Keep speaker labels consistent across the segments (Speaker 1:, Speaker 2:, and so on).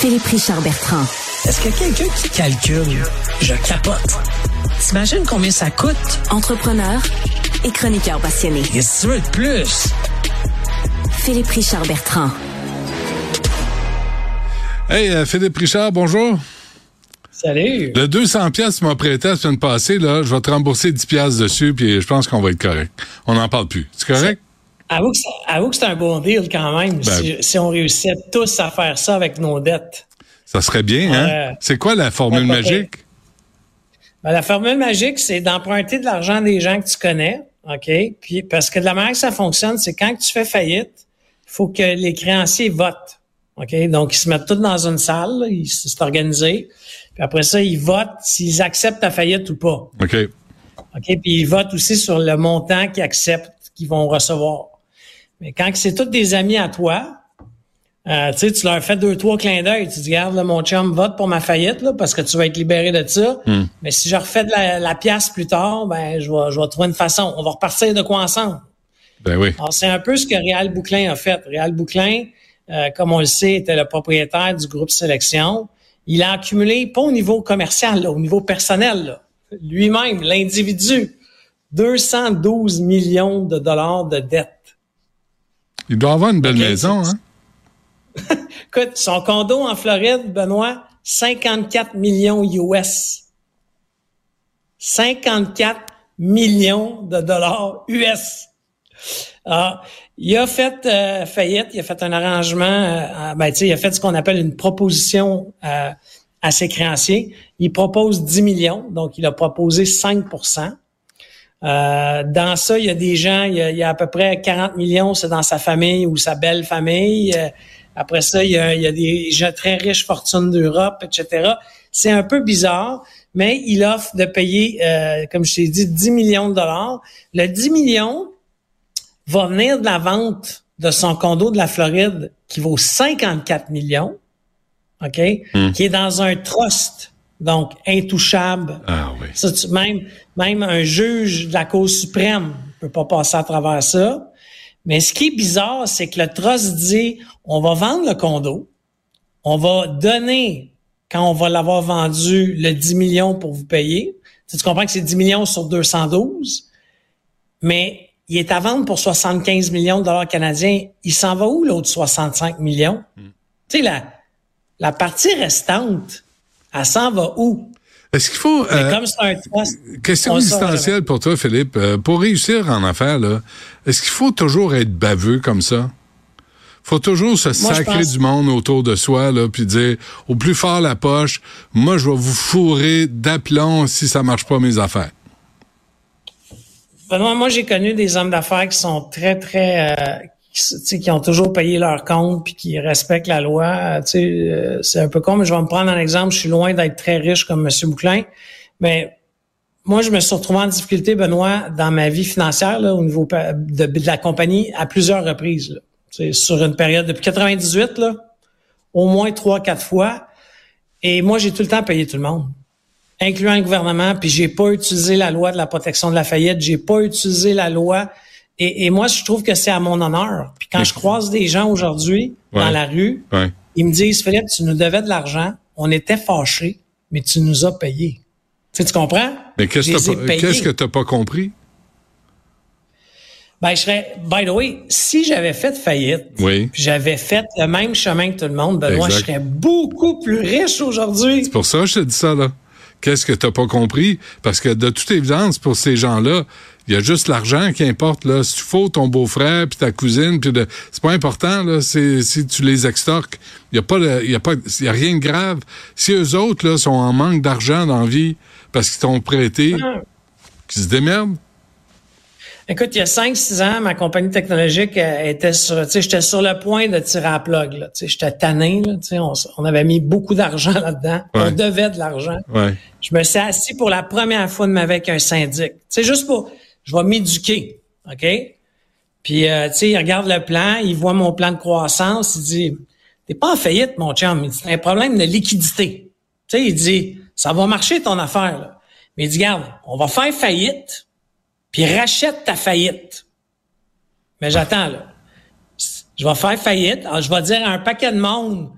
Speaker 1: Philippe Richard Bertrand.
Speaker 2: Est-ce que quelqu'un qui calcule, je capote. T'imagines combien ça coûte?
Speaker 1: Entrepreneur et chroniqueur passionné.
Speaker 2: Qu'est-ce que tu veux de plus?
Speaker 1: Philippe Richard Bertrand.
Speaker 3: Hey, euh, Philippe Richard, bonjour.
Speaker 4: Salut.
Speaker 3: Le 200 pièces m'a prêté la semaine passée, là, je vais te rembourser 10 pièces dessus, puis je pense qu'on va être correct. On n'en parle plus. C'est correct?
Speaker 4: Avoue que, c'est- avoue que c'est un bon deal quand même,
Speaker 3: Ben-
Speaker 4: si, si on réussissait tous à faire ça avec nos dettes.
Speaker 3: Ça serait bien, hein?
Speaker 4: Ouais.
Speaker 3: C'est quoi la formule
Speaker 4: pas
Speaker 3: magique?
Speaker 4: Ben, la formule magique, c'est d'emprunter de l'argent des gens que tu connais, OK? Puis parce que de la manière que ça fonctionne, c'est quand tu fais faillite, il faut que les créanciers votent. OK? Donc, ils se mettent tous dans une salle, là, ils c'est organisé. Puis après ça, ils votent s'ils acceptent ta faillite ou pas.
Speaker 3: OK.
Speaker 4: OK? Puis ils votent aussi sur le montant qu'ils acceptent, qu'ils vont recevoir. Mais quand c'est tous des amis à toi, euh, tu sais, tu leur fais deux, trois clins d'œil. Tu dis, regarde, là, mon chum, vote pour ma faillite, là, parce que tu vas être libéré de ça. Mais si je refais de la, la pièce plus tard, ben, je vais, je vais trouver une façon. On va repartir de quoi ensemble.
Speaker 3: Ben oui.
Speaker 4: Alors, c'est un peu ce que Réal Bouclin a fait. Réal Bouclin, euh, comme on le sait, était le propriétaire du groupe Sélection. Il a accumulé, pas au niveau commercial, là, au niveau personnel, là. lui-même, l'individu, 212 millions de dollars de dettes.
Speaker 3: Il doit avoir une belle maison, hein?
Speaker 4: Écoute, son condo en Floride, Benoît, 54 millions US. 54 millions de dollars US. Ah, il a fait euh, faillite, il a fait un arrangement, euh, ben, tu sais, il a fait ce qu'on appelle une proposition euh, à ses créanciers. Il propose 10 millions, donc il a proposé 5 euh, dans ça, il y a des gens, il y a, il y a à peu près 40 millions, c'est dans sa famille ou sa belle famille. Euh, après ça, il y a, il y a des gens très riches, fortunes d'Europe, etc. C'est un peu bizarre, mais il offre de payer, euh, comme je t'ai dit, 10 millions de dollars. Le 10 millions va venir de la vente de son condo de la Floride qui vaut 54 millions, OK, qui est dans un trust, donc intouchable.
Speaker 3: Ah oui.
Speaker 4: Ça, tu- même, même un juge de la Cour suprême ne peut pas passer à travers ça. Mais ce qui est bizarre, c'est que le trust dit, on va vendre le condo, on va donner, quand on va l'avoir vendu, le 10 millions pour vous payer. Tu, sais, tu comprends que c'est 10 millions sur 212, mais il est à vendre pour 75 millions de dollars canadiens. Il s'en va où, l'autre 65 millions? Tu sais, la, la partie restante, elle s'en va où?
Speaker 3: Est-ce qu'il faut... Euh,
Speaker 4: comme c'est un trust,
Speaker 3: Question existentielle pour toi, Philippe? Euh, pour réussir en affaires, est-ce qu'il faut toujours être baveux comme ça? faut toujours se sacrer
Speaker 4: pense-
Speaker 3: du monde autour de soi, là, puis dire au plus fort la poche, moi je vais vous fourrer d'aplomb si ça marche pas mes affaires.
Speaker 4: Benoît, moi, j'ai connu des hommes d'affaires qui sont très, très, euh, qui, qui ont toujours payé leur compte puis qui respectent la loi. Euh, euh, c'est un peu con, mais je vais me prendre un exemple. Je suis loin d'être très riche comme M. Bouclin, mais moi, je me suis retrouvé en difficulté, Benoît, dans ma vie financière, là, au niveau de, la compagnie, à plusieurs reprises. Là. Sur une période depuis 98, là, au moins trois, quatre fois. Et moi, j'ai tout le temps payé tout le monde incluant le gouvernement, puis j'ai pas utilisé la loi de la protection de la faillite, j'ai pas utilisé la loi. Et, et moi, je trouve que c'est à mon honneur. Puis quand je croise des gens aujourd'hui dans la rue,
Speaker 3: Ouais.
Speaker 4: ils me disent, Philippe, tu nous devais de l'argent, on était fâchés, mais tu nous as payé. Tu, sais, tu comprends?
Speaker 3: Mais qu'est-ce que t'as
Speaker 4: ai
Speaker 3: pas-
Speaker 4: payés.
Speaker 3: compris?
Speaker 4: Ben, je serais, by the way, si j'avais fait faillite,
Speaker 3: Oui.
Speaker 4: puis j'avais fait le même chemin que tout le monde, Benoît,
Speaker 3: Exact.
Speaker 4: je serais beaucoup plus riche aujourd'hui.
Speaker 3: C'est pour ça que je te dis ça, là. Qu'est-ce que t'as pas compris? Parce que de toute évidence, pour ces gens-là, il y a juste l'argent qui importe, là. Si tu fous ton beau-frère puis ta cousine, puis de... c'est pas important, là. C'est si tu les extorques. Il y a pas, il y a pas, il y a rien de grave. Si eux autres, là, sont en manque d'argent dans la vie parce qu'ils t'ont prêté,
Speaker 4: Ah.
Speaker 3: qu'ils se démerdent.
Speaker 4: Écoute, il y a 5-6 ans, ma compagnie technologique euh, était sur, tu sais, j'étais sur le point de tirer à plug, là. Tu sais, j'étais tanné, là. Tu sais, on, on avait mis beaucoup d'argent là-dedans.
Speaker 3: Ouais.
Speaker 4: On devait de l'argent.
Speaker 3: Ouais.
Speaker 4: Je me suis assis pour la première fois de ma vie avec un syndic. Tu sais, juste pour, je vais m'éduquer, OK? Puis, euh, tu sais, il regarde le plan, il voit mon plan de croissance, il dit, t'es pas en faillite, mon chum. Il dit, un problème de liquidité. Tu sais, il dit, ça va marcher ton affaire, là. Mais il dit, regarde, on va faire faillite, puis rachète ta faillite. Mais j'attends, là. Je vais faire faillite. Alors, je vais dire à un paquet de monde,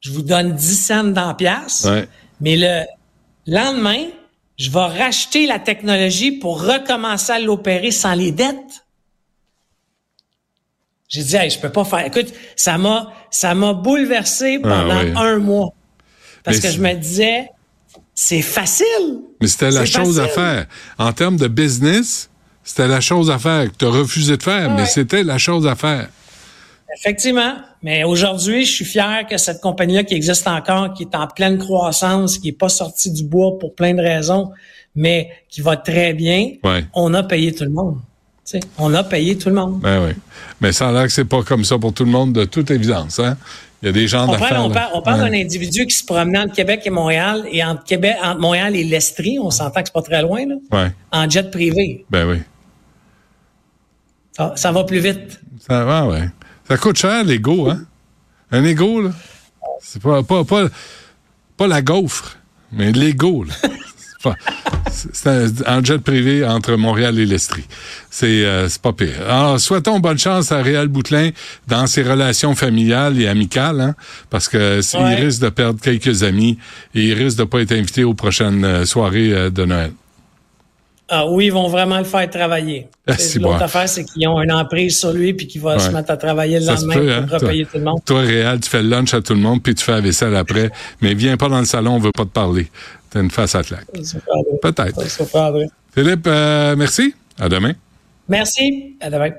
Speaker 4: je vous donne 10 cents dans la pièce.
Speaker 3: Ouais.
Speaker 4: Mais le lendemain, je vais racheter la technologie pour recommencer à l'opérer sans les dettes. J'ai dit, hey, je peux pas faire. Écoute, ça m'a, ça m'a bouleversé pendant
Speaker 3: Ah oui.
Speaker 4: un mois. Parce
Speaker 3: Mais
Speaker 4: que je me disais, c'est facile.
Speaker 3: Mais c'était la chose à faire. En termes de business, c'était la chose à faire que tu as refusé de faire, mais c'était la chose à faire.
Speaker 4: Effectivement. Mais aujourd'hui, je suis fier que cette compagnie-là qui existe encore, qui est en pleine croissance, qui est pas sortie du bois pour plein de raisons, mais qui va très bien,
Speaker 3: Ouais.
Speaker 4: on a payé tout le monde. On a payé tout le monde.
Speaker 3: Ben oui. Mais ça a l'air que c'est pas comme ça pour tout le monde, de toute évidence. Hein? Il y a des gens
Speaker 4: On parle, on parle, on parle
Speaker 3: Ouais.
Speaker 4: d'un individu qui se promenait entre Québec et Montréal, et entre Québec, entre Montréal et l'Estrie, on s'entend que c'est pas très loin, là,
Speaker 3: Ouais.
Speaker 4: en jet privé.
Speaker 3: Ben oui.
Speaker 4: Ça, ça va plus vite.
Speaker 3: Ça, ouais, ouais. Ça coûte cher, l'ego, hein? Un ego, là? C'est pas, pas, pas, pas la gaufre, mais l'ego, là. C'est un, un jet privé entre Montréal et l'Estrie. C'est euh, c'est pas pire. Alors, souhaitons bonne chance à Réal Boutelin dans ses relations familiales et amicales, hein, parce que s-
Speaker 4: Ouais.
Speaker 3: il risque de perdre quelques amis et il risque de pas être invité aux prochaines euh, soirées euh, de Noël.
Speaker 4: Ah oui, ils vont vraiment le faire travailler.
Speaker 3: Ah,
Speaker 4: C'est- L'autre
Speaker 3: bon.
Speaker 4: affaire, c'est qu'ils ont une emprise sur lui puis qu'il va se mettre à travailler le
Speaker 3: Ça
Speaker 4: lendemain
Speaker 3: peut, hein,
Speaker 4: pour
Speaker 3: toi.
Speaker 4: repayer tout le monde.
Speaker 3: Toi, Réal, tu fais le lunch à tout le monde, puis tu fais la vaisselle après. Mais viens pas dans le salon, on veut pas te parler. T'as une face à claque. Peut-être. Philippe, euh, merci. À demain.
Speaker 4: Merci. À demain.